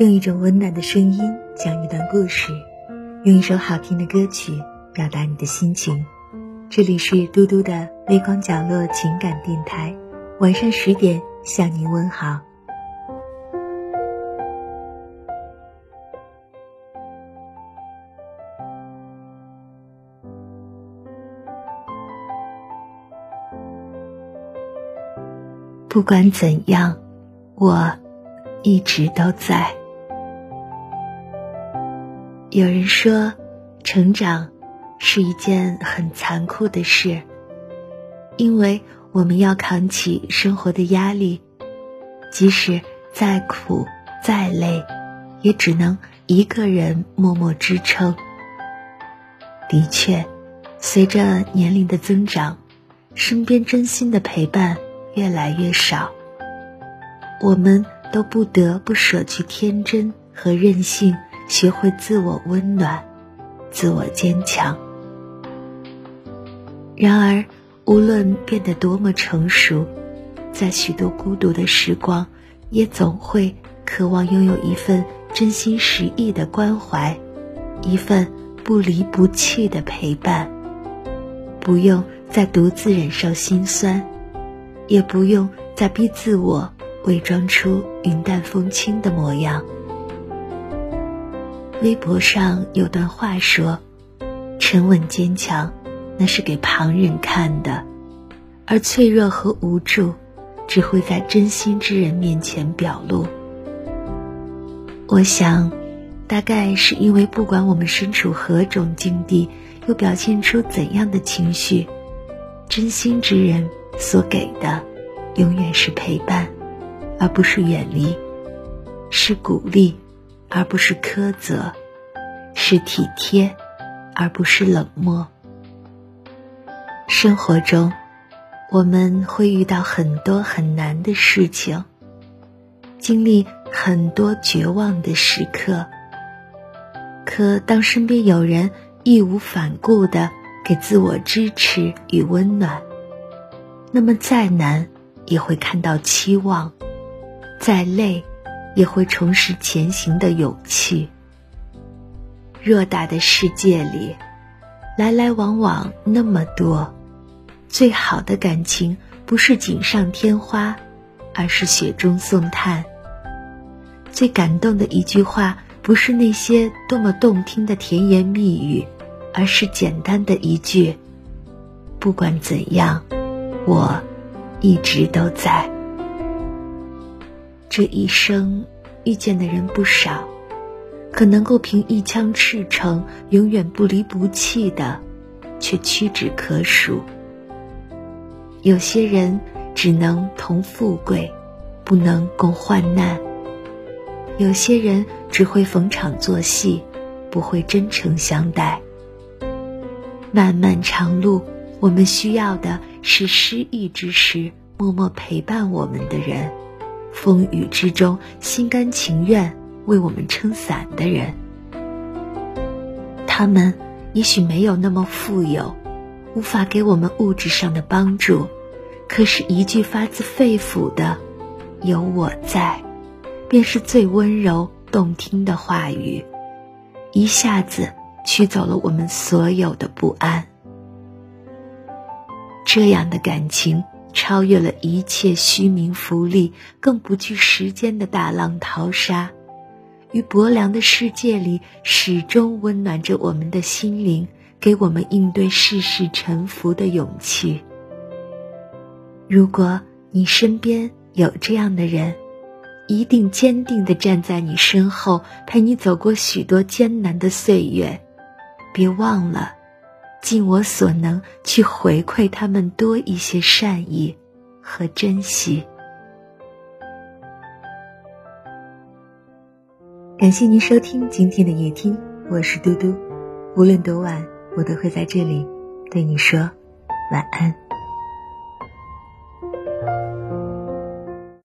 用一种温暖的声音讲一段故事，用一首好听的歌曲表达你的心情。这里是嘟嘟的微光角落情感电台，晚上十点向您问好。不管怎样，我一直都在。有人说，成长是一件很残酷的事，因为我们要扛起生活的压力，即使再苦再累，也只能一个人默默支撑。的确，随着年龄的增长，身边真心的陪伴。越来越少，我们都不得不舍去天真和任性，学会自我温暖、自我坚强。然而，无论变得多么成熟，在许多孤独的时光，也总会渴望拥有一份真心实意的关怀，一份不离不弃的陪伴，不用再独自忍受心酸。也不用再逼自我伪装出云淡风轻的模样。微博上有段话说：“沉稳坚强，那是给旁人看的；而脆弱和无助，只会在真心之人面前表露。”我想，大概是因为不管我们身处何种境地，又表现出怎样的情绪，真心之人。所给的，永远是陪伴，而不是远离；是鼓励，而不是苛责；是体贴，而不是冷漠。生活中，我们会遇到很多很难的事情，经历很多绝望的时刻。可当身边有人义无反顾的给自我支持与温暖，那么再难，也会看到期望；再累，也会重拾前行的勇气。偌大的世界里，来来往往那么多，最好的感情不是锦上添花，而是雪中送炭。最感动的一句话，不是那些多么动听的甜言蜜语，而是简单的一句：“不管怎样。”我一直都在。这一生遇见的人不少，可能够凭一腔赤诚永远不离不弃的，却屈指可数。有些人只能同富贵，不能共患难；有些人只会逢场作戏，不会真诚相待。漫漫长路。我们需要的是失意之时默默陪伴我们的人，风雨之中心甘情愿为我们撑伞的人。他们也许没有那么富有，无法给我们物质上的帮助，可是，一句发自肺腑的“有我在”，便是最温柔动听的话语，一下子驱走了我们所有的不安。这样的感情超越了一切虚名浮利，更不惧时间的大浪淘沙，于薄凉的世界里始终温暖着我们的心灵，给我们应对世事沉浮的勇气。如果你身边有这样的人，一定坚定地站在你身后，陪你走过许多艰难的岁月。别忘了。尽我所能去回馈他们多一些善意和珍惜。感谢您收听今天的夜听，我是嘟嘟。无论多晚，我都会在这里对你说晚安。